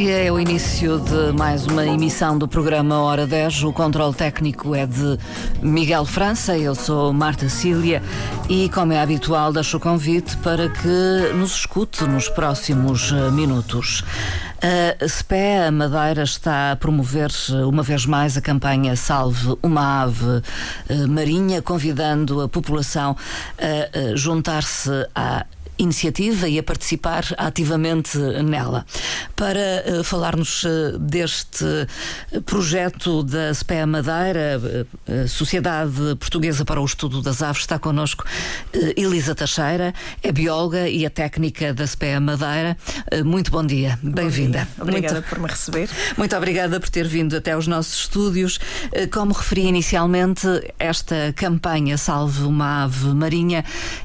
dia, é o início de mais uma emissão do programa Hora 10. O controle técnico é de Miguel França, eu sou Marta Cília e, como é habitual, deixo o convite para que nos escute nos próximos eh, minutos. A SPE a Madeira está a promover uma vez mais a campanha Salve uma Ave eh, Marinha, convidando a população a juntar-se à iniciativa e a participar ativamente nela. Para uh, falar-nos uh, deste projeto da SPEA Madeira, Sociedade Portuguesa para o Estudo das Aves, está connosco Elisa Teixeira, é bióloga e a técnica da SPEA Madeira. muito bom dia, bem-vinda. Obrigada muito, por me receber. Muito obrigada por ter vindo até aos nossos estúdios. como referi inicialmente, esta campanha Salve uma Ave Marinha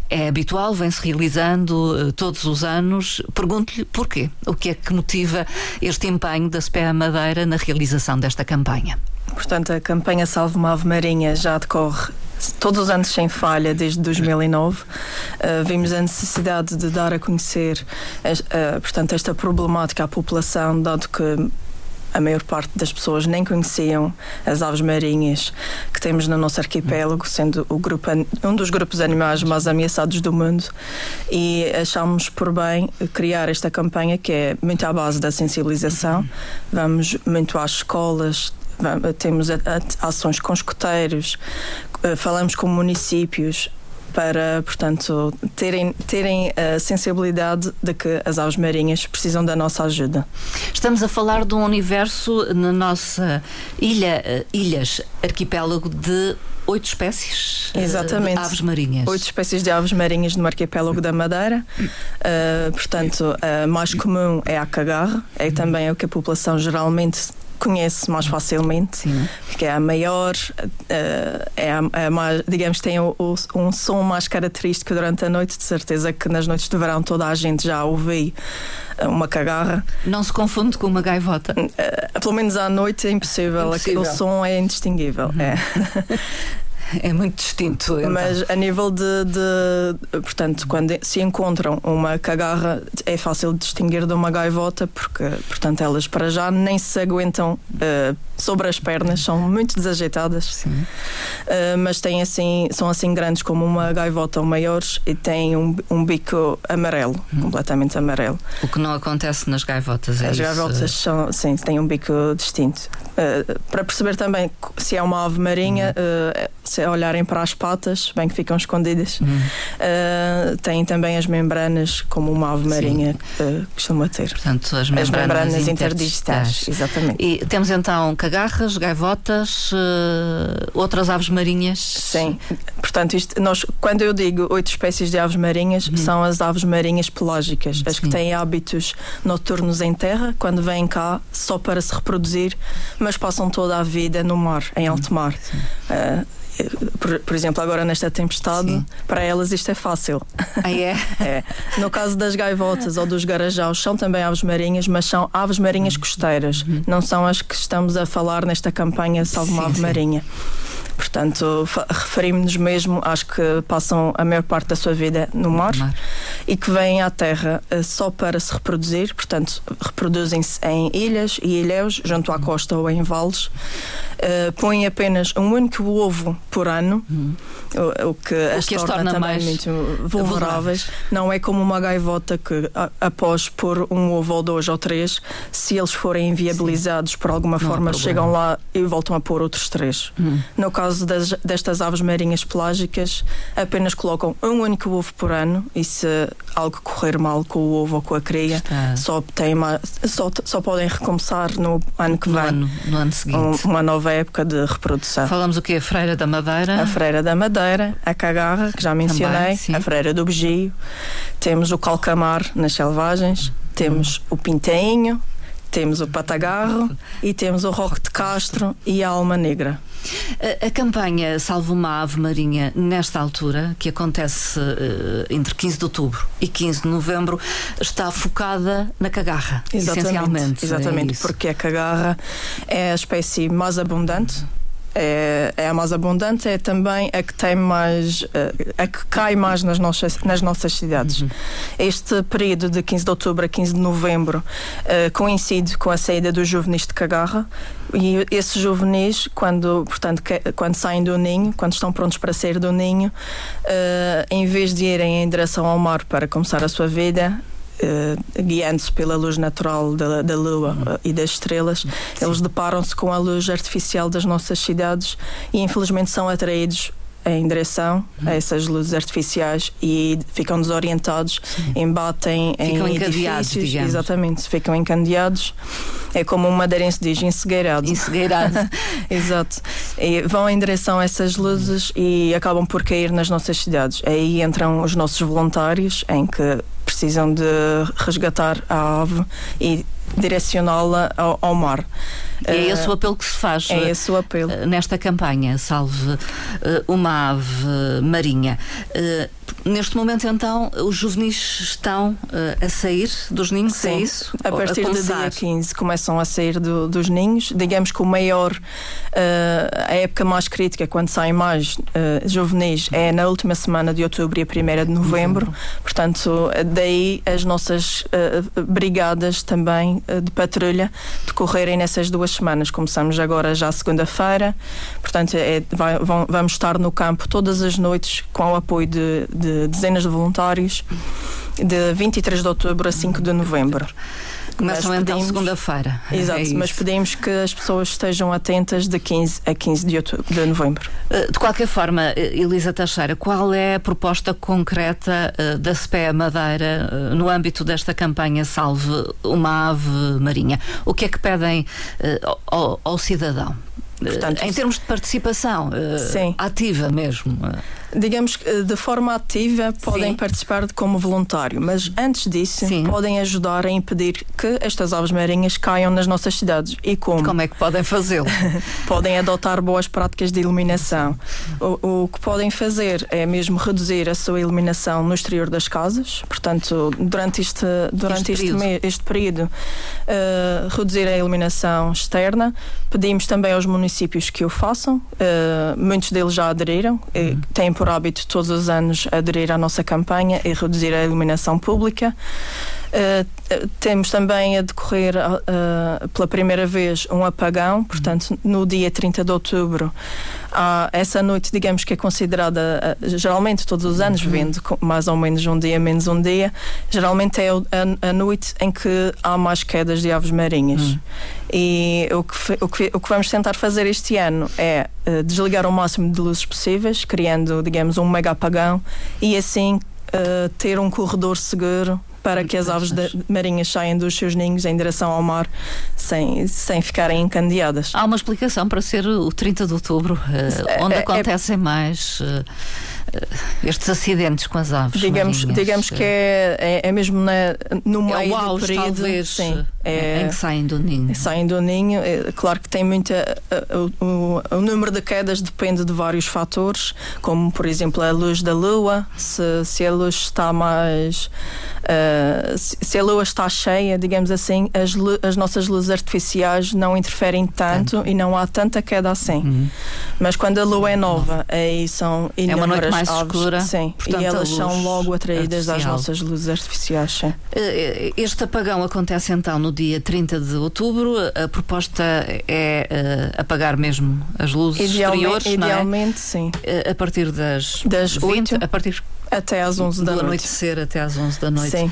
é habitual, vem-se realizando uh, todos os anos. Pergunto-lhe porquê. O que é que motiva este empenho da SPEA Madeira na realização desta campanha? Portanto, a campanha Salve uma Ave Marinha já decorre todos os anos sem falha, desde 2009. Uh, eh, vimos a necessidade de dar a conhecer, uh, portanto, esta problemática à população, dado que a maior parte das pessoas nem conheciam as aves marinhas que temos no nosso arquipélago, sendo o grupo, um dos grupos animais mais ameaçados do mundo. E achámos por bem criar esta campanha que é muito à base da sensibilização. Vamos muito às escolas, temos ações com escoteiros, eh, falamos com municípios, para, portanto, terem, terem a sensibilidade de que as aves marinhas precisam da nossa ajuda. Estamos a falar de um universo na nossa ilha, eh, ilhas, arquipélago de oito espécies eh, Exatamente. de aves marinhas. Oito espécies de aves marinhas no arquipélago da Madeira. Uh, portanto, a mais comum é a cagarra, é também o que a população geralmente conhece mais facilmente, Sim. que é a maior, uh, é a, a mais, digamos, tem o, o, um som mais característico durante a noite, de certeza que nas noites de verão toda a gente já ouve eh, uma cagarra. Não se confunde com uma gaivota? Uh, pelo menos à noite é impossível, impossível. o som é indistinguível. Uhum. É. É muito distinto. Então. Mas a nível de, de, Portanto, quando se encontram uma cagarra, é fácil distinguir de uma gaivota, porque, portanto, elas para já nem se aguentam uh, sobre as pernas, são muito desajeitadas. Uh, mas têm assim, são assim grandes como uma gaivota ou maiores e têm um, um bico amarelo, hum. completamente amarelo. O que não acontece nas gaivotas, é As isso? gaivotas são, sim, têm um bico distinto. Uh, para perceber também se é uma ave marinha, hum se olharem para as patas, bem que ficam escondidas, uhum. uh, têm também as membranas, como uma ave marinha uh, costuma ter. Portanto, as membranas, as membranas interdigitais. Exatamente. E temos então cagarras, gaivotas, uh, outras aves marinhas? Sim. Portanto, isto, nós, quando eu digo oito espécies de aves marinhas, uhum. são as aves marinhas pelágicas, as Sim. que têm hábitos noturnos em terra, quando vêm cá só para se reproduzir, mas passam toda a vida no mar, em alto mar. Uh, por, por, exemplo, agora nesta tempestade, Sim. para elas isto é fácil. Ah, é? é? No caso das gaivotas ou dos garajaus, são também aves marinhas, mas são aves marinhas costeiras. Uhum. Não são as que estamos a falar nesta campanha Salve uma Ave Marinha. Portanto, referimos-nos mesmo às que passam a maior parte da sua vida no mar, mar. e que vêm à Terra uh, só para se reproduzir, portanto, reproduzem-se em ilhas e ilhéus, junto à costa ou em vales, uh, põem apenas um único ovo por ano, uhum. o, o, que o as que torna, torna também muito vulneráveis. vulneráveis. Não é como uma gaivota que, a, após pôr um ovo ou dois ou três, se eles forem inviabilizados Sim. por alguma Não forma, chegam lá e voltam a pôr outros três. Uhum. No caso das, destas aves marinhas pelágicas, apenas colocam um único ovo por ano e se algo correr mal com o ovo ou com a cria, só, só, só podem recomeçar no ano que no vem. Ano, no ano seguinte. Um, uma nova época de reprodução. Falamos o que? A Freira da Madeira? A Freira da Madeira, a Cagarra, que já mencionei, Também, a Freira do Begio, temos o Calcamar nas selvagens, temos o Pintainho, temos o Patagarro e temos o Roque de Castro e a Alma Negra. A, a campanha Salve uma Ave Marinha, nesta altura, que acontece uh, entre 15 de outubro e 15 de novembro, está focada na cagarra, exatamente, essencialmente. Exatamente, é porque a cagarra é a espécie mais abundante é, é, a mais abundante, é também a que tem mais, eh, a que cai mais nas nossas, nas nossas cidades. Uhum. Este período de 15 de outubro a 15 de novembro uh, coincide com a saída dos juvenis de Cagarra e esses juvenis, quando, portanto, que, quando saem do ninho, quando estão prontos para sair do ninho, uh, em vez de irem em direção ao mar para começar a sua vida, Uh, guiando-se pela luz natural da, da lua uh, e das estrelas, Sim. eles deparam-se com a luz artificial das nossas cidades e infelizmente são atraídos em direção a essas luzes artificiais e ficam desorientados, Sim. embatem ficam em edifícios, digamos. exatamente, ficam encandeados. É como uma madeirense diz, encegueirado. Encegueirado. Exato. E vão em direção a essas luzes e acabam por cair nas nossas cidades. Aí entram os nossos voluntários, em que precisam de resgatar a ave e direcioná-la ao, ao, mar. É esse o apelo que se faz é esse o apelo. Eh, nesta campanha Salve eh, uma Ave Marinha. Eh, neste momento, então, os juvenis estão a sair dos ninhos, Sim, é isso? A partir a do dia 15 começam a sair do, dos ninhos. Digamos que o maior, a época mais crítica, quando saem mais juvenis, é na última semana de outubro e a primeira de novembro. Portanto, daí as nossas brigadas também de patrulha decorrerem nessas duas semanas. Começamos agora já segunda-feira, portanto, é, vai, vão, vamos estar no campo todas as noites com o apoio de, de dezenas de voluntários, de 23 de outubro a 5 de novembro. Começam mas então segunda-feira. Exato, é mas pedimos que as pessoas estejam atentas de 15 a 15 de, outubro, de novembro. Eh, de qualquer forma, eh, Elisa Teixeira, qual é a proposta concreta eh, da SPE Madeira no âmbito desta campanha Salve uma Ave Marinha? O que é que pedem ao, ao cidadão? Portanto, em termos de participação ativa mesmo digamos que de forma ativa podem Sim. participar como voluntário, mas antes disso Sim. podem ajudar a impedir que estas aves marinhas caiam nas nossas cidades. E como? Como é que podem fazê-lo? podem adotar boas práticas de iluminação. O, o, que podem fazer é mesmo reduzir a sua iluminação no exterior das casas, portanto, durante este, durante este, este período, este período uh, reduzir a iluminação externa. Pedimos também aos municípios que o façam, uh, muitos deles já aderiram, uhum. têm por por hábito todos os anos aderir à nossa campanha e reduzir a iluminação pública. Uh, temos também a decorrer uh, pela primeira vez um apagão, portanto, no dia 30 de outubro, há essa noite, digamos que é considerada, uh, geralmente todos os anos, vendo mais ou menos um dia, menos um dia, geralmente é a, a noite em que há mais quedas de aves marinhas. Uhum. E o que, o, que, o que vamos tentar fazer este ano é desligar o máximo de luzes possíveis, criando, digamos, um mega apagão e assim ter um corredor seguro para que as aves marinhas saiam dos seus ninhos em direção ao mar sem, sem ficarem encandeadas. Há uma explicação para ser o 30 de outubro, uh, onde é, é acontecem é... mais. Uh, estes acidentes com as aves. Digamos, marinhas. digamos que é, é, é mesmo na, no meio é o auge, do período. Talvez, sim, é, em que saem do ninho. Saem do ninho. É, claro que tem muita. O, o, o, número de quedas depende de vários fatores, como por exemplo a luz da lua, se, se a luz está mais. Uh, se a lua está cheia, digamos assim, as, as nossas luzes artificiais não interferem tanto, tanto, e não há tanta queda assim. Uhum. Mas quando a lua é nova, aí são inúmeras é noite mais escura. Sim, portanto, e elas são logo atraídas artificial. às nossas luzes artificiais. Sim. Eh, este apagão acontece então no dia 30 de outubro. A proposta é uh, apagar mesmo as luzes idealmente, exteriores, Idealmente, é? sim. A partir das, das 20, 8, a partir até às 11 da do noite. anoitecer até às 11 da noite. Sim.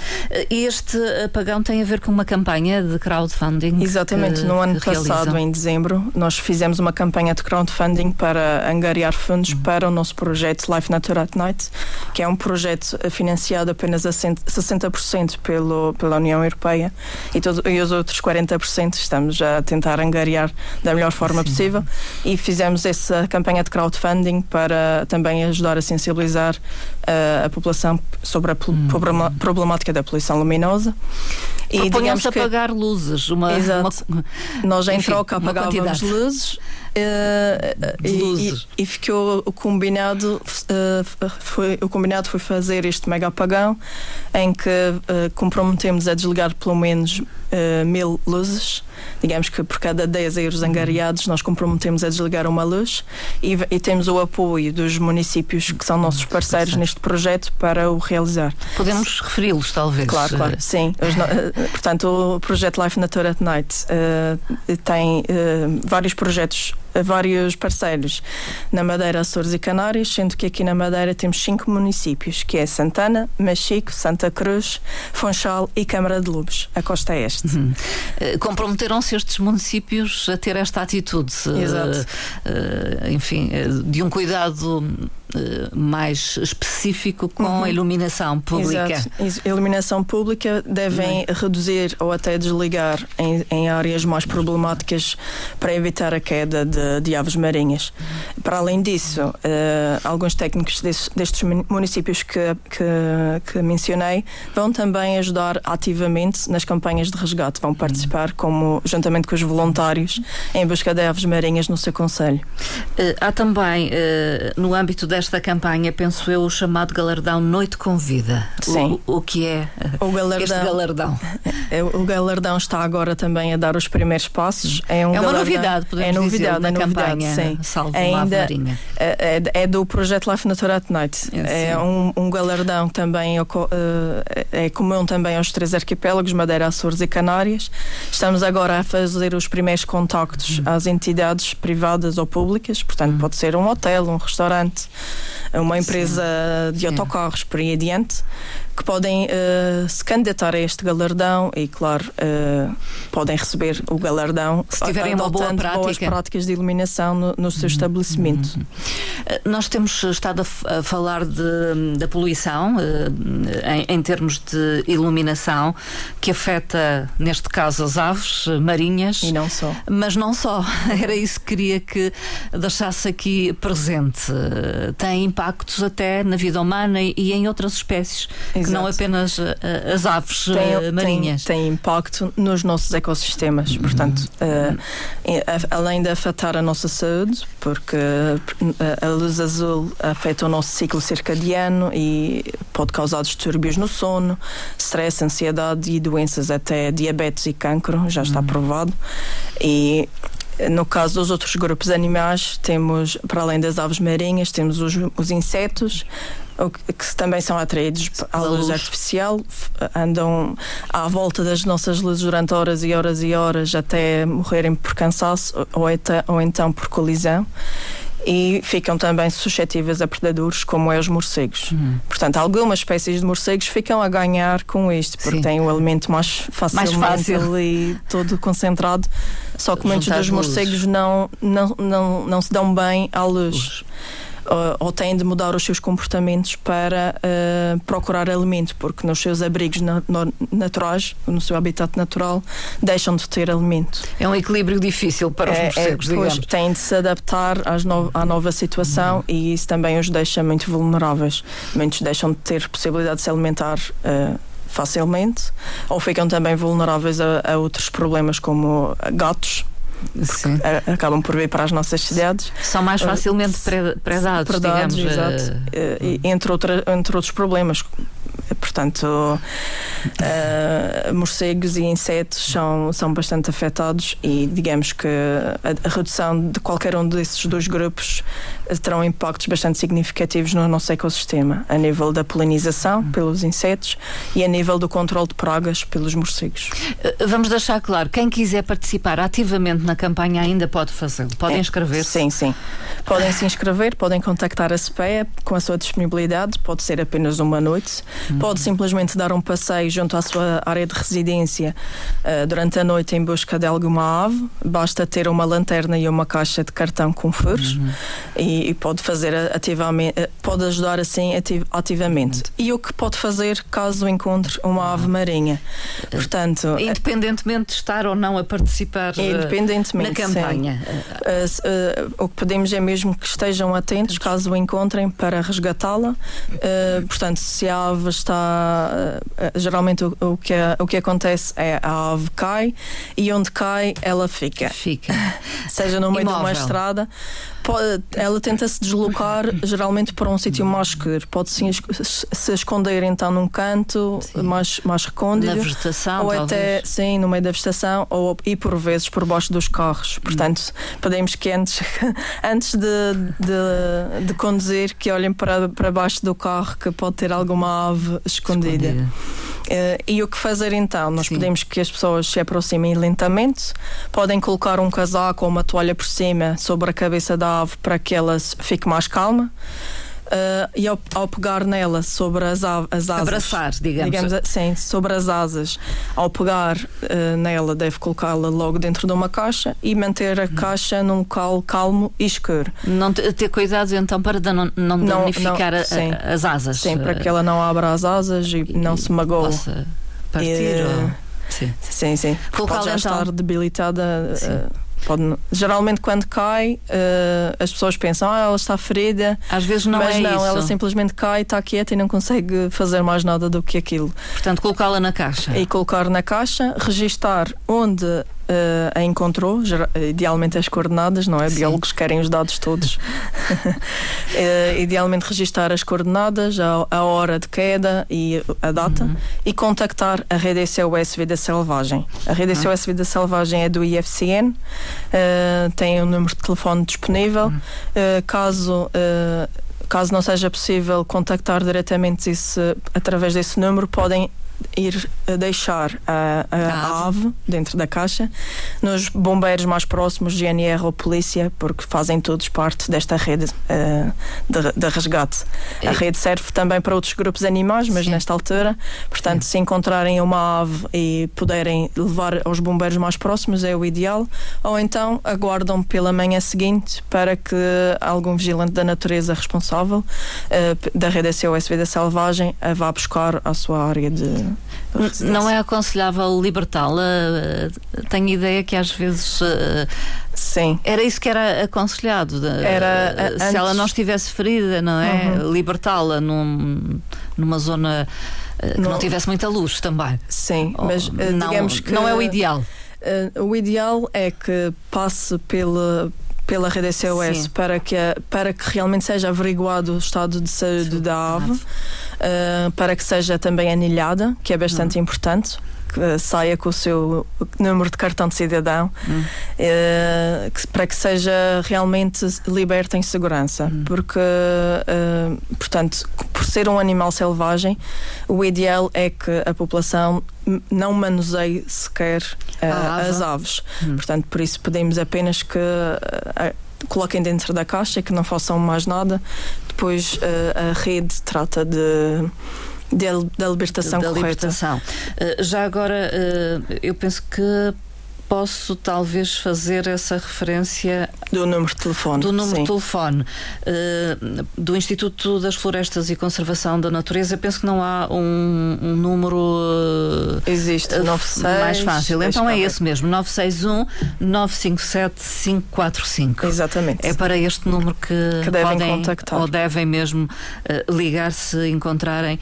Este apagão tem a ver com uma campanha de crowdfunding? Exatamente. Que, no ano passado, realizam. em dezembro, nós fizemos uma campanha de crowdfunding para angariar fundos uhum. para o nosso projeto Life Nature at Night, que é um projeto financiado apenas a 60% pelo, pela União Europeia e, todo, e os outros 40% estamos a tentar angariar da melhor forma Sim. possível e fizemos essa campanha de crowdfunding para também ajudar a sensibilizar uh, a população sobre a hum. problemática da poluição luminosa. E digamos que apagar luzes, uma, Exato. Uma, Nós em enfim, troca apagávamos luzes. Uh, e, e, ficou o combinado uh, foi o combinado foi fazer este mega apagão em que uh, comprometemos a desligar pelo menos uh, mil luzes. Digamos que por cada 10 euros uhum. angariados nós comprometemos a desligar uma luz e, e temos o apoio dos municípios que são nossos parceiros neste projeto para o realizar. Podemos referi-los, talvez? Claro, claro, sim. Os, portanto, o projeto Life Nature at Night uh, tem vários projetos vários parceiros na Madeira, Açores e Canárias, sendo que aqui na Madeira temos cinco municípios, que é Santana, Machico, Santa Cruz, Fonchal e Câmara de Lobos, a costa este. Uhum. Uh, Comprometeram-se estes municípios a ter esta atitude, Exato. Uh, enfim, de um cuidado mais específico com uhum. a iluminação pública. Exato. Iluminação pública devem uhum. reduzir ou até desligar em, em, áreas mais problemáticas para evitar a queda de, de aves marinhas. Para além disso, uh, alguns técnicos destes, destes municípios que, que, que, mencionei vão também ajudar ativamente nas campanhas de resgate, vão participar como juntamente com os voluntários em busca de aves marinhas no seu conselho. Uh, há também uh, no âmbito desta campanha, penso eu, o chamado galardão Noite com Vida. Sim. O, o que é o galardão, este galardão? É, o galardão está agora também a dar os primeiros passos. É, um é uma novidade, podemos é novidade, dizer, na é campanha sim. Salvo Ainda é, é, é, do projeto Life Nature at Night. É um, um, galardão também uh, é comum também aos três arquipélagos, Madeira, Açores e Canárias. Estamos agora a fazer os primeiros contactos hum. às entidades privadas ou públicas, portanto hum. pode ser um hotel, um restaurante, uma empresa Sim. de autocarros por aí adiante, que podem uh, se candidatar a este galardão e, claro, uh, podem receber o galardão se tiverem uma boa prática. boas práticas de iluminação no, no seu uhum. Uhum. Nós temos estado a, a falar de, da poluição uh, em, em, termos de iluminação que afeta, neste caso, as aves marinhas. E não só. Mas não só. Era isso que queria que deixasse aqui presente. Tem impactos até na vida humana e, em outras espécies. Exato que não apenas as aves tem, marinhas. Tem, tem, impacto nos nossos ecossistemas, portanto, uh, além de afetar a nossa saúde, porque a luz azul afeta o nosso ciclo circadiano e pode causar distúrbios no sono, stress, ansiedade e doenças até diabetes e cancro, já está uhum. provado. E no caso dos outros grupos animais, temos, para além das aves marinhas, temos os, os insetos, que também são atraídos à luz artificial, andam à volta das nossas luzes durante horas e horas e horas até morrerem por cansaço ou, ou então por colisão e ficam também suscetíveis a predadores como é os morcegos. Uhum. Portanto, algumas espécies de morcegos ficam a ganhar com isto, porque Sim. têm o alimento mais facilmente mais fácil. e todo concentrado. Só que muitos dos morcegos não, não, não, não se dão bem à luz. luz ou têm de mudar os seus comportamentos para uh, procurar alimento, porque nos seus abrigos na, no, naturais, no seu habitat natural, deixam de ter alimento. É um equilíbrio difícil para os é, é morcegos, é, digamos. Têm de se adaptar no, à nova situação uhum. e isso também os deixa muito vulneráveis. Muitos deixam de ter possibilidade de se alimentar. Uh, facilmente ou ficam também vulneráveis a, a outros problemas como gatos. Acabam por vir para as nossas cidades. São mais facilmente predados, predados digamos. Exato. Uh, entre, outra, entre outros problemas, Portanto, uh, morcegos e insetos são, são bastante afetados e digamos que a, a, redução de qualquer um desses dois grupos terão impactos bastante significativos no nosso ecossistema, a nível da polinização pelos insetos e a nível do controle de pragas pelos morcegos. Eh, vamos deixar claro, quem quiser participar ativamente na campanha ainda pode fazê-lo, podem é, inscrever-se? Sim, sim. Podem se inscrever, podem contactar a CPEA com a sua disponibilidade, pode ser apenas uma noite Pode simplesmente dar um passeio junto à sua área de residência uh, durante a noite em busca de alguma ave. Basta ter uma lanterna e uma caixa de cartão com furos uhum. e, e, pode fazer ativamente, uh, pode ajudar assim ativ ativamente. Uhum. E o que pode fazer caso encontre uma ave marinha? Portanto, independentemente de estar ou não a participar eh, na campanha. o que pedimos é mesmo que estejam atentos caso encontrem para resgatá-la. portanto, se a ave está. Eh, geralmente o, o, que, o que acontece é a ave cai e onde cai ela fica. Fica. Seja no meio Imóvel. de uma estrada. Ela tenta se deslocar geralmente para um sítio mais escuro. Pode sim se esconder então num canto mais, mais recôndito. Na vegetação, ou talvez. até sim, no meio da vegetação, ou e por vezes por baixo dos carros. Portanto, podemos que antes, antes de, de, de, conduzir, que olhem para, para baixo do carro que pode ter alguma ave escondida. escondida. Uh, e o que fazer então? Nós Sim. pedimos que as pessoas se aproximem lentamente, podem colocar um casaco ou uma toalha por cima sobre a cabeça da ave para que ela fique mais calma. Uh, e ao, ao, pegar nela sobre as, as asas. Abraçar, digamos. digamos sim, sobre as asas. Ao pegar uh, nela, deve colocá-la logo dentro de uma caixa e manter a caixa num local calmo e escuro. Não ter cuidado então para não, não, não danificar não, a, a, as asas. Sim, para que ela não abra as asas e, e não se magoe. Possa partir. E, ou... Sim, sim. sim. Já então... estar debilitada. Uh, Pode, geralmente quando cai uh, as pessoas pensam ah, ela está ferida. Às vezes não mas é não, isso. ela simplesmente cai, está quieta e não consegue fazer mais nada do que aquilo. Portanto colocá-la na caixa. E colocar na caixa, registar onde uh, a encontrou, idealmente as coordenadas, não é? Sim. Biólogos querem os dados todos. uh, idealmente registar as coordenadas, a, a, hora de queda e a data uhum. e contactar a rede SOS Vida Selvagem. A rede uhum. SOS Vida Selvagem é do IFCN, uh, eh, tem um número de telefone disponível. Uhum. caso caso não seja possível contactar diretamente esse, através desse número, podem ir deixar a, a, a, ave dentro da caixa nos bombeiros mais próximos, GNR ou polícia, porque fazem todos parte desta rede uh, de, de, resgate. A rede serve também para outros grupos animais, mas Sim. nesta altura, portanto, Sim. se encontrarem uma ave e puderem levar aos bombeiros mais próximos, é o ideal, ou então aguardam pela manhã seguinte para que algum vigilante da natureza responsável uh, da rede SOS Vida Selvagem a vá buscar à sua área de não é aconselhável libertá-la? Tenho ideia que às vezes. Eh, Sim. Era isso que era aconselhado. Era, eh, se antes... ela não estivesse ferida, não é? Uhum. Libertá-la num, numa zona eh, que não... não tivesse muita luz também. Sim, mas não, digamos que. Não é o ideal. Uh, o ideal é que passe pela, pela rede SOS para que, para que realmente seja averiguado o estado de saúde Sim. da ave, uh, para que seja também anilhada, que é bastante hum. importante que saia com o seu número de cartão de cidadão hum. uh, que, para que seja realmente liberta em segurança hum. porque uh, portanto por ser um animal selvagem o ideal é que a população não manuseie sequer uh, as aves hum. portanto por isso pedimos apenas que coloquem dentro da caixa que não façam mais nada depois a rede trata de da libertação da correta. Libertação. Uh, já agora, uh, eu penso que posso talvez fazer essa referência do número de telefone. Do número sim. de telefone uh, do Instituto das Florestas e Conservação da Natureza. Penso que não há um, um número uh, existe uh, 96, mais fácil. Então é esse mesmo 961 957 545. Exatamente. É para este número que, que devem podem contactar ou devem mesmo ligar se encontrarem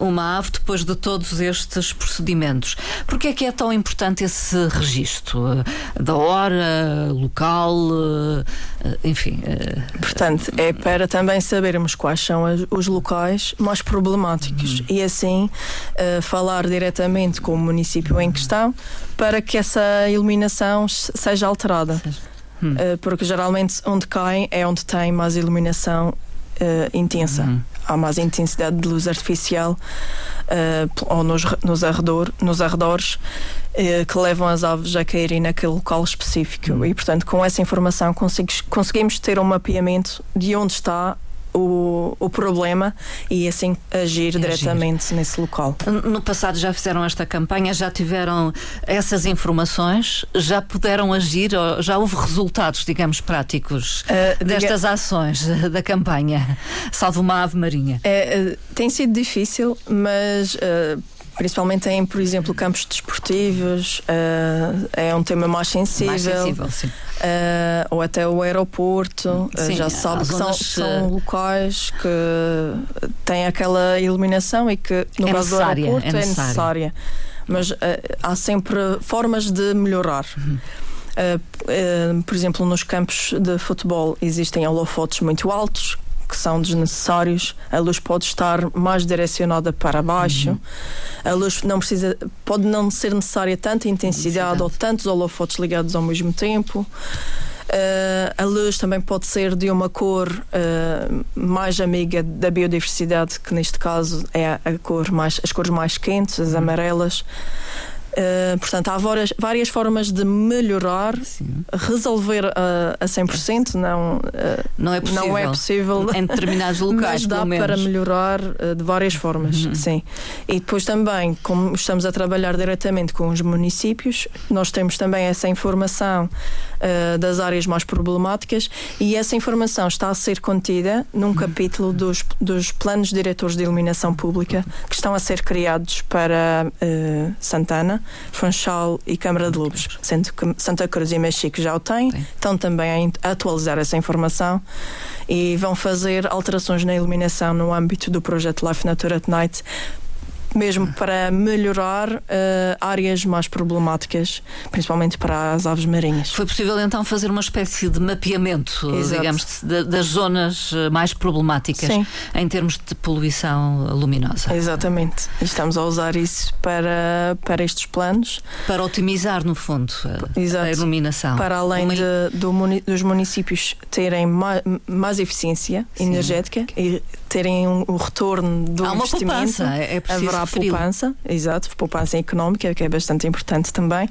uma ave depois de todos estes procedimentos. Porque é que é tão importante esse registro? Eh, da hora, local, eh, enfim. Eh, Portanto, é para também sabermos quais são os locais mais problemáticos uhum. e assim falar diretamente com o município em questão para que essa iluminação seja alterada. Hum. Porque geralmente onde caem é onde tem mais iluminação intensa. Uhum há mais intensidade de luz artificial uh, ou nos, nos, arredor, nos arredores uh, que levam as aves a caírem naquele local específico. Uhum. E, portanto, com essa informação conseguimos ter um mapeamento de onde está o, o problema e assim agir e diretamente agir. nesse local. No passado já fizeram esta campanha, já tiveram essas informações, já puderam agir, já houve resultados, digamos, práticos uh, destas diga... ações da campanha Salve uma Ave Marinha? É, uh, tem sido difícil, mas. Principalmente em, por exemplo, campos desportivos, uh, é um tema mais sensível. Mais sensível, sim. Uh, ou até o aeroporto, sim, uh, já se sabe que são, são, locais que têm aquela iluminação e que, no é caso do aeroporto, é, é necessária. Mas há sempre formas de melhorar. Uhum. Uh, uh, por exemplo, nos campos de futebol existem holofotes muito altos que são desnecessários. A luz pode estar mais direcionada para baixo. Uhum. A luz não precisa, pode não ser necessária tanta intensidade ou tantos holofotes ligados ao mesmo tempo. Uh, a luz também pode ser de uma cor uh, mais amiga da biodiversidade, que neste caso é a cor mais, as cores mais quentes, as uhum. amarelas. Uh, portanto, há várias, várias formas de melhorar, Sim. resolver uh, a 100%, não, uh, não, é possível. não é possível. Em determinados locais, mas dá para melhorar uh, de várias formas, uhum. sim. E depois também, como estamos a trabalhar diretamente com os municípios, nós temos também essa informação das áreas mais problemáticas e essa informação está a ser contida num uhum. capítulo dos, dos planos diretores de iluminação pública que estão a ser criados para Santana Funchal e Câmara de Lobos, sendo que Santa Cruz e Mexico já o têm, Sim. estão também a atualizar essa informação e vão fazer alterações na iluminação no âmbito do projeto Life Nature at Night mesmo para melhorar uh, áreas mais problemáticas, principalmente para as aves marinhas. Foi possível então fazer uma espécie de mapeamento, Exato. digamos, de, das zonas eh, mais problemáticas Sim. em termos de poluição luminosa. Exatamente. Estamos a usar isso para, para estes planos. Para otimizar, no fundo, a, a iluminação. Para além uma... de, do, dos municípios terem mais, mais eficiência Sim. energética e terem um, um retorno do Há investimento. Uma poupança, é preciso haverá poupança, exato, poupança económica, que é bastante importante também,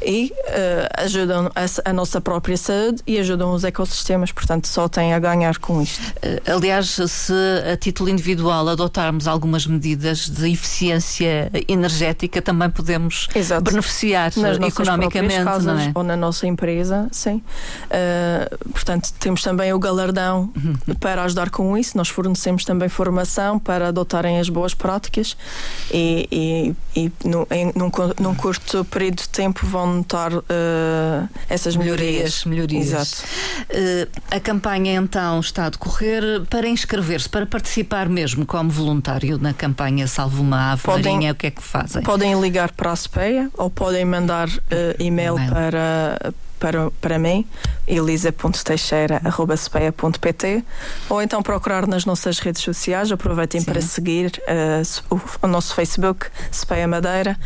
e uh, ajudam a, a, nossa própria saúde e ajudam os ecossistemas, portanto, só tem a ganhar com isto. Uh, aliás, se a título individual adotarmos algumas medidas de eficiência energética, também podemos exato. beneficiar Nas economicamente, casas, não é? Ou na nossa empresa, sim. Uh, portanto, temos também o galardão uhum. para ajudar com isso. Nós fornecemos também formação para adotarem as boas práticas e, e, e no, em, num, num, curto período de tempo vão notar uh, essas melhorias. Melhorias. Exato. Uh, a campanha então está a decorrer para inscrever-se, para participar mesmo como voluntário na campanha Salve uma Ave podem, Marinha, o que é que fazem? Podem ligar para a SPEA ou podem mandar uh, e-mail, e-mail. para para, para mim, elisa.teixeira.pt ou então procurar nas nossas redes sociais. Aproveitem Sim. para seguir uh, o, o, nosso Facebook, Speia Madeira.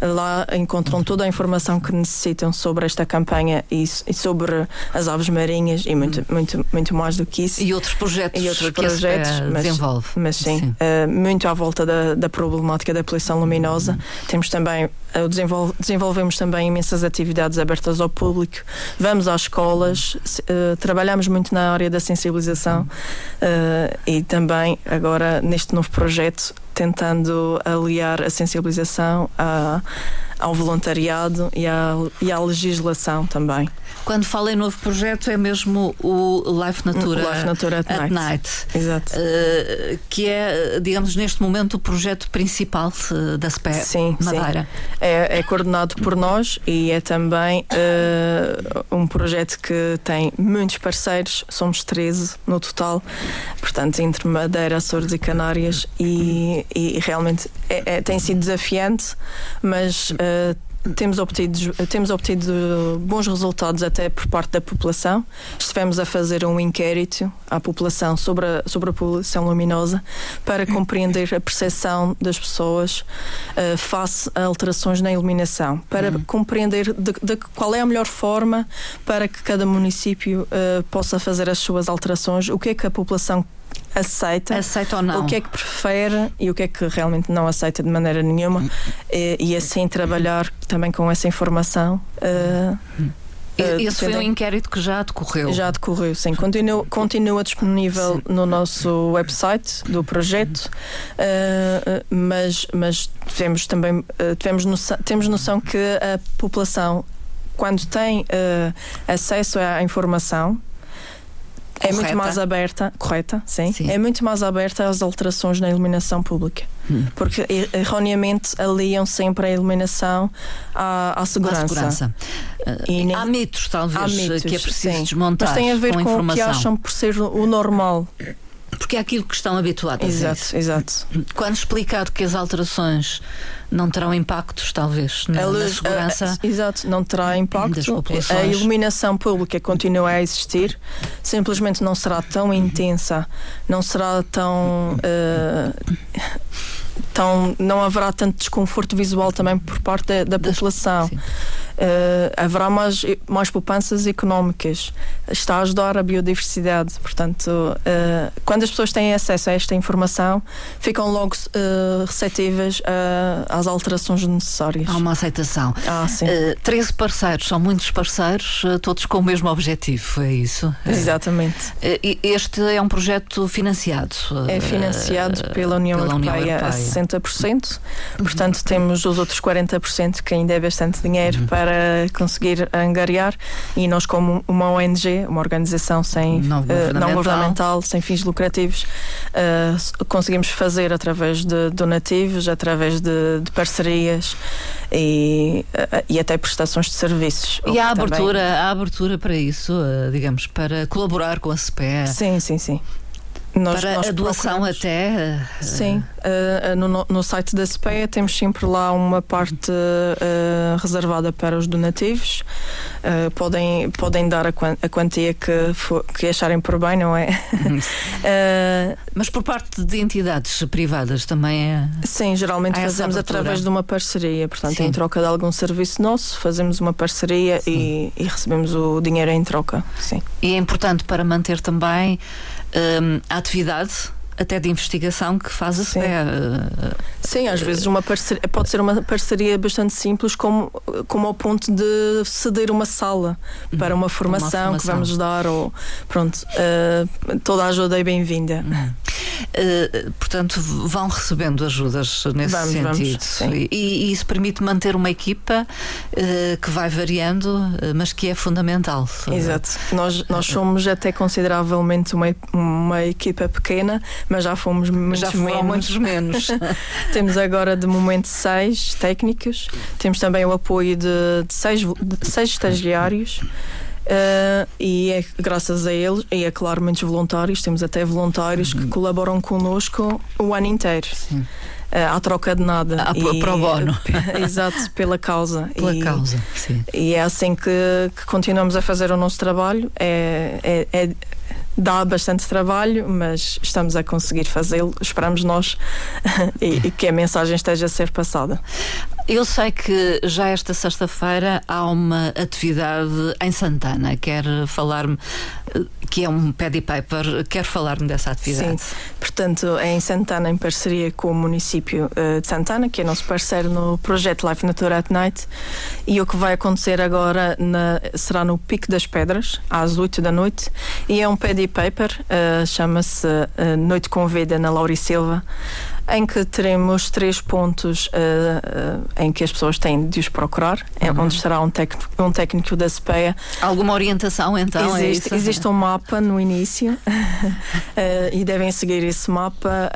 Lá encontram toda a informação que necessitam sobre esta campanha e, e sobre as aves marinhas e muito, muito, muito mais do que isso. E outros projetos, e outros projetos mas, desenvolve. Mas sim, sim. Uh, muito à volta da, da problemática da poluição luminosa. Uhum. Temos também, desenvol desenvolvemos também imensas atividades abertas ao público. Vamos às escolas, uh, trabalhamos muito na área da sensibilização uh, e também agora neste novo projeto tentando aliar a sensibilização a, ao voluntariado e à, e à legislação também. Quando fala em novo projeto, é mesmo o Life Natura, Life Natura at, at Night. Night. Exato. Uh, que é, digamos, neste momento o projeto principal uh, da SPE sim, Madeira. Sim. É, é, coordenado por nós e é também uh, um projeto que tem muitos parceiros, somos 13 no total, portanto, entre Madeira, Açores e Canárias, e, e realmente é, é, tem sido desafiante, mas temos obtido, temos obtido bons resultados até por parte da população. Estivemos a fazer um inquérito à população sobre a, sobre a poluição luminosa para compreender a percepção das pessoas uh, face a alterações na iluminação, para uhum. compreender de, de, qual é a melhor forma para que cada município uh, possa fazer as suas alterações, o que é que a população aceita, aceita ou não. o que é que prefere e o que é que realmente não aceita de maneira nenhuma e, e assim trabalhar também com essa informação. Uh, esse foi um inquérito que já decorreu. Já decorreu, sim. Continua, continua disponível sim. no nosso website do projeto, uh, mas, mas tivemos também uh, tivemos noção, temos noção que a população, quando tem uh, acesso à informação, é muito mais aberta, correta, sim, sim, É muito mais aberta às alterações na iluminação pública. Hum. Porque erroneamente aliam sempre a iluminação à, à segurança. À segurança. Uh, nem... Há mitos, talvez, há mitos, que é preciso sim. desmontar. Mas tem a ver com, com o que acham por ser o normal. Porque é aquilo que estão habituados. Exato, exato. Quando explicado que as alterações não terão impactos, talvez, na, na segurança. A, exato, não terá impacto. A iluminação pública continua a existir, simplesmente não será tão intensa, não será tão. Uh, tão não haverá tanto desconforto visual também por parte da, da população. Sim uh, haverá mais, mais poupanças económicas, está a ajudar a biodiversidade. Portanto, uh, quando as pessoas têm acesso a esta informação, ficam logo uh, receptivas às alterações necessárias. Há uma aceitação. Ah, sim. Uh, 13 parceiros, são muitos parceiros, todos com o mesmo objetivo, é isso? Exatamente. este é um projeto financiado? É financiado pela União, pela União Europeia, Europeia, a 60%, portanto, uhum. temos os outros 40% que ainda é bastante dinheiro uhum. para para conseguir angariar e nós como uma ONG, uma organização sem não governamental, uh, não governamental sem fins lucrativos, uh, conseguimos fazer através de donativos, através de, de parcerias e, uh, e até prestações de serviços. E há abertura, há abertura para isso, digamos, para colaborar com a CPE? Sim, sim, sim. Nós, para nós a doação até? Sim, uh, no, no site da SPEA temos sempre lá uma parte uh, reservada para os donativos. Uh, podem, podem dar a, a quantia que, for, que acharem por bem, não é? Mas por parte de entidades privadas também é? Sim, geralmente fazemos através de uma parceria. Portanto, Sim. em troca de algum serviço nosso, fazemos uma parceria e, e recebemos o dinheiro em troca. Sim. E é importante para manter também um, a atividade até de investigação que faz a Sim. Sim, às vezes uma parceria, pode ser uma parceria bastante simples, como, como ao ponto de ceder uma sala para uma formação, uma formação. que vamos dar, ou pronto, uh, toda a ajuda é bem-vinda. Uhum. Uh, portanto, vão recebendo ajudas nesse vamos, sentido. Vamos, e, e, isso permite manter uma equipa uh, que vai variando, mas que é fundamental. Exato. Nós, nós somos até consideravelmente uma, uma equipa pequena, mas já fomos muitos já menos. muitos menos. temos agora de momento seis técnicos, temos também o apoio de, de seis, de seis estagiários. Uh, e é graças a eles, e é claro, muitos voluntários, temos até voluntários uhum. que colaboram connosco o ano inteiro. Sim. Uh, à troca de nada. Ah, e, pro bono. Exato, pela causa. Pela e, causa, sim. E é assim que, que, continuamos a fazer o nosso trabalho. É, é, é dá bastante trabalho, mas estamos a conseguir fazê-lo, esperamos nós, e, e, que a mensagem esteja a ser passada. Eu sei que já esta sexta-feira há uma atividade em Santana. Quer falar-me, que é um paddy paper, quer falar-me dessa atividade? Sim, portanto, é em Santana, em parceria com o município eh, de Santana, que é nosso parceiro no projeto Life Nature at Night. E o que vai acontecer agora na, será no Pico das Pedras, às 8 da noite. E é um paddy paper, uh, chama-se uh, Noite com Vida na Lauri Silva em que teremos três pontos uh, uh, em que as pessoas têm de os procurar, é uhum. onde estará um, um técnico da SPEA. Alguma orientação então? É existe, é existe um mapa no início uh, e devem seguir esse mapa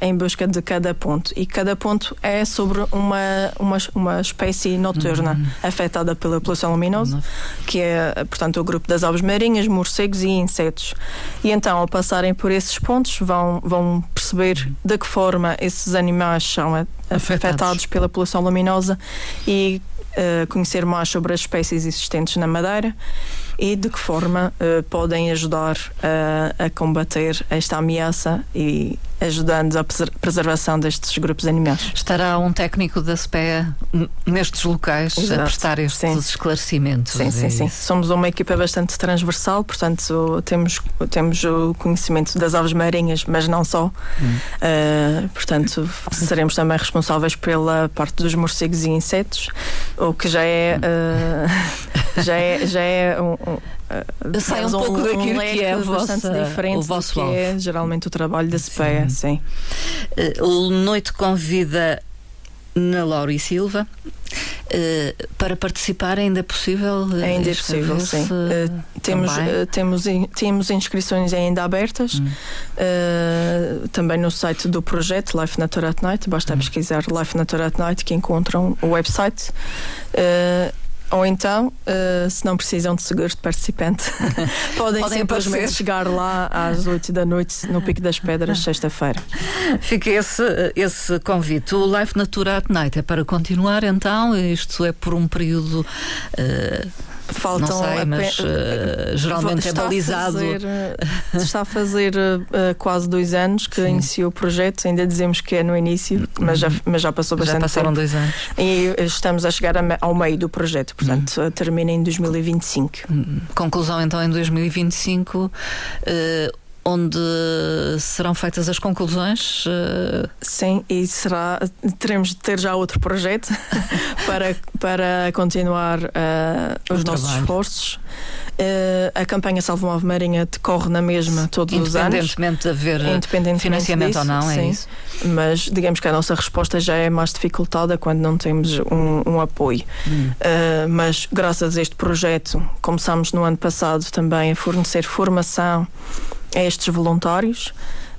em busca de cada ponto. E cada ponto é sobre uma, uma, uma espécie noturna uhum. afetada pela poluição luminosa, uhum. que é, portanto, o grupo das aves marinhas, morcegos e insetos. E então, ao passarem por esses pontos, vão, vão perceber de que forma esses animais são afetados, afetados pela poluição luminosa e uh, conhecer mais sobre as espécies existentes na Madeira e de que forma uh, podem ajudar uh, a combater esta ameaça e ajudando a preservação destes grupos animais. Estará um técnico da SPEA nestes locais Exato. a prestar estes sim. esclarecimentos. Sim, sim, é sim. Somos uma equipa bastante transversal, portanto temos, temos o conhecimento das aves marinhas, mas não só. Hum. Uh, portanto, seremos também responsáveis pela parte dos morcegos e insetos, o que já é. Uh, já é, já é um, um, Sai um pouco um, daquilo um que é a vossa, diferente o vosso que é geralmente o trabalho da SPEA, sim. sim. Uh, Noite convida na Laura Silva. Uh, para participar ainda é possível? Uh, ainda é possível, sim. Uh, temos, temos, in, temos inscrições ainda abertas hum. também no site do projeto Life Nature at Night. Basta hum. pesquisar Life Nature at Night que encontram o website Ou então, uh, se não precisam de seguro de participante, podem, podem simplesmente chegar lá às 8 da noite no Pico das Pedras, sexta-feira. Fica esse, esse convite. O Life Natura at Night é para continuar então? Isto é por um período. Uh, Faltam não sei, mas uh, geralmente é balizado. A fazer, está a fazer uh, quase dois anos que Sim. iniciou o projeto, ainda dizemos que é no início, mas já, mas já passou bastante já passaram tempo. dois anos. E estamos a chegar ao meio do projeto, portanto, uhum. termina em 2025. Uhum. Conclusão então em 2025. Uh, onde serão feitas as conclusões. Uh... Sim, e será teremos de ter já outro projeto para, para continuar uh, os nossos trabalho. esforços. Uh, a campanha Salvo Move Marinha decorre na mesma todos os anos. Independentemente de haver Independentemente financiamento disso, ou não, é sim. isso? Mas digamos que a nossa resposta já é mais dificultada quando não temos um, um apoio. Hum. Uh, mas graças a este projeto, começámos no ano passado também a fornecer formação a estes voluntários.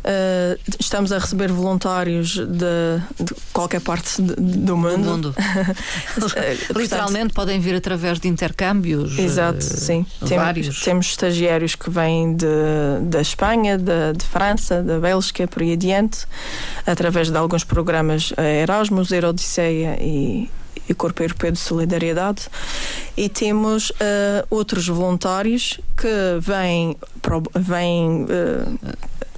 Uh, estamos a receber voluntários de, de qualquer parte de, do mundo. Do mundo. Literalmente podem vir através de intercâmbios. Exato, uh, sim. Vários. Temos, temos estagiários que vêm de, da Espanha, de, de França, da Bélgica, por aí adiante, através de alguns programas Erasmus, Erodisseia e, e Corpo Europeu de Solidariedade. E temos uh, outros voluntários que vêm, vêm uh,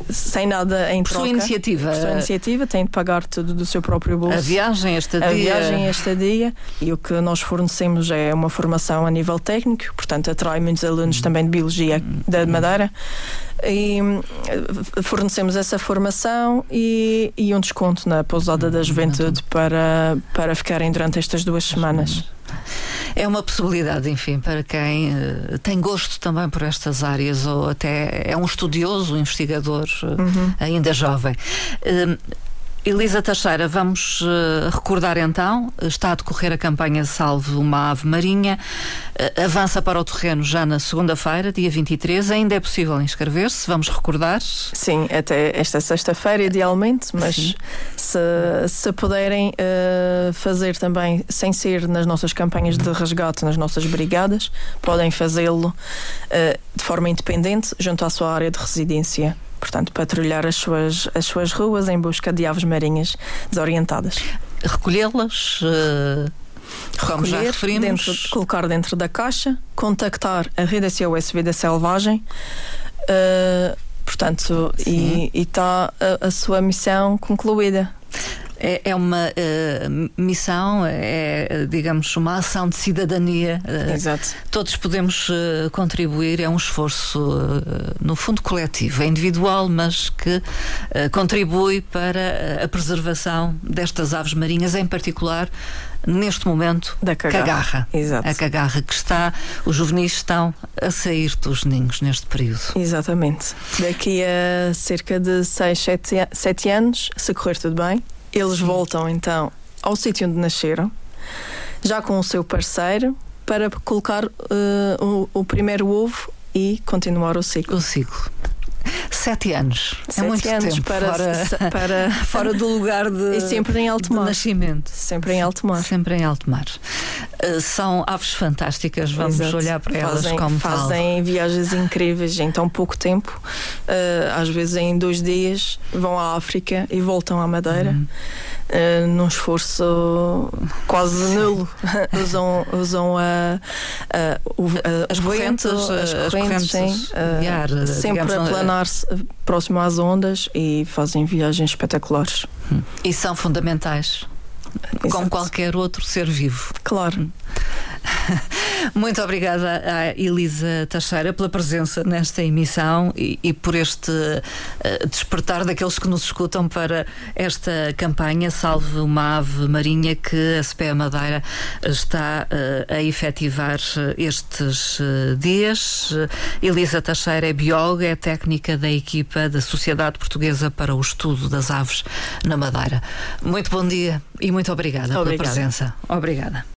sem nada em troca. Por sua iniciativa. Por sua iniciativa, têm de pagar tudo do seu próprio bolso. A viagem, esta dia. A viagem, esta dia. E o que nós fornecemos é uma formação a nível técnico, portanto, atrai muitos alunos também de Biologia da Madeira. E eh, fornecemos essa formação e, e um desconto na pousada da juventude para, para ficarem durante estas duas semanas. É uma possibilidade, enfim, para quem uh, tem gosto também por estas áreas ou até é um estudioso, um investigador uh, uhum. ainda jovem. Uh, Elisa Teixeira, vamos uh, recordar então, está a decorrer a campanha Salve uma Ave Marinha, uh, avança para o terreno já na segunda-feira, dia 23, ainda é possível inscrever-se, vamos recordar? Sim, até esta sexta-feira idealmente, mas se, se puderem uh, fazer também, sem ser nas nossas campanhas de resgate, nas nossas brigadas, podem fazê-lo de forma independente junto à sua área de residência portanto, patrulhar as suas, as suas ruas em busca de aves marinhas desorientadas. Recolhê-las. Uh... Como já referimos. Dentro, colocar dentro da caixa, contactar a rede SOS Vida Selvagem, uh, portanto, Sim. e está a, a sua missão concluída. É, é uma uh, missão, é, digamos, uma ação de cidadania. Uh, Exato. Todos podemos uh, contribuir, é um esforço, no fundo, coletivo. É individual, mas que contribui para a preservação destas aves marinhas, em particular neste momento da cagarra. cagarra. Exato. A cagarra que está, os juvenis estão a sair dos ninhos neste período. Exatamente. Daqui a cerca de 6, 7 anos, se correr tudo bem, eles voltam então ao sítio onde nasceram, já com o seu parceiro, para colocar uh, o, o primeiro ovo e continuar o ciclo. O ciclo. Sete anos. É Sete é muito anos tempo para, fora, para fora do lugar de, e sempre em alto mar. nascimento. Sempre em alto mar. Sempre em alto mar. Uh, são aves fantásticas, vamos Exato. olhar para fazem, elas como Fazem tal. viagens incríveis em tão pouco tempo. Uh, às vezes em dois dias vão à África e voltam à Madeira. Uhum. Uh, num esforço quase nulo. usam usam a, a, a, as, correntes, vento, as, as correntes, sim, uh, sempre a planar-se próximo às ondas e fazem viagens espetaculares. Hum. E são fundamentais. Exato. Como qualquer outro ser vivo. Claro. Muito obrigada à Elisa Teixeira pela presença nesta emissão e, e por este uh, despertar daqueles que nos escutam para esta campanha Salve uma Ave Marinha que a CPE Madeira está uh, a efetivar estes uh, dias. Elisa Teixeira é bióloga, é técnica da equipa da Sociedade Portuguesa para o Estudo das Aves na Madeira. Muito bom dia e muito obrigada, obrigada. pela presença. Obrigada.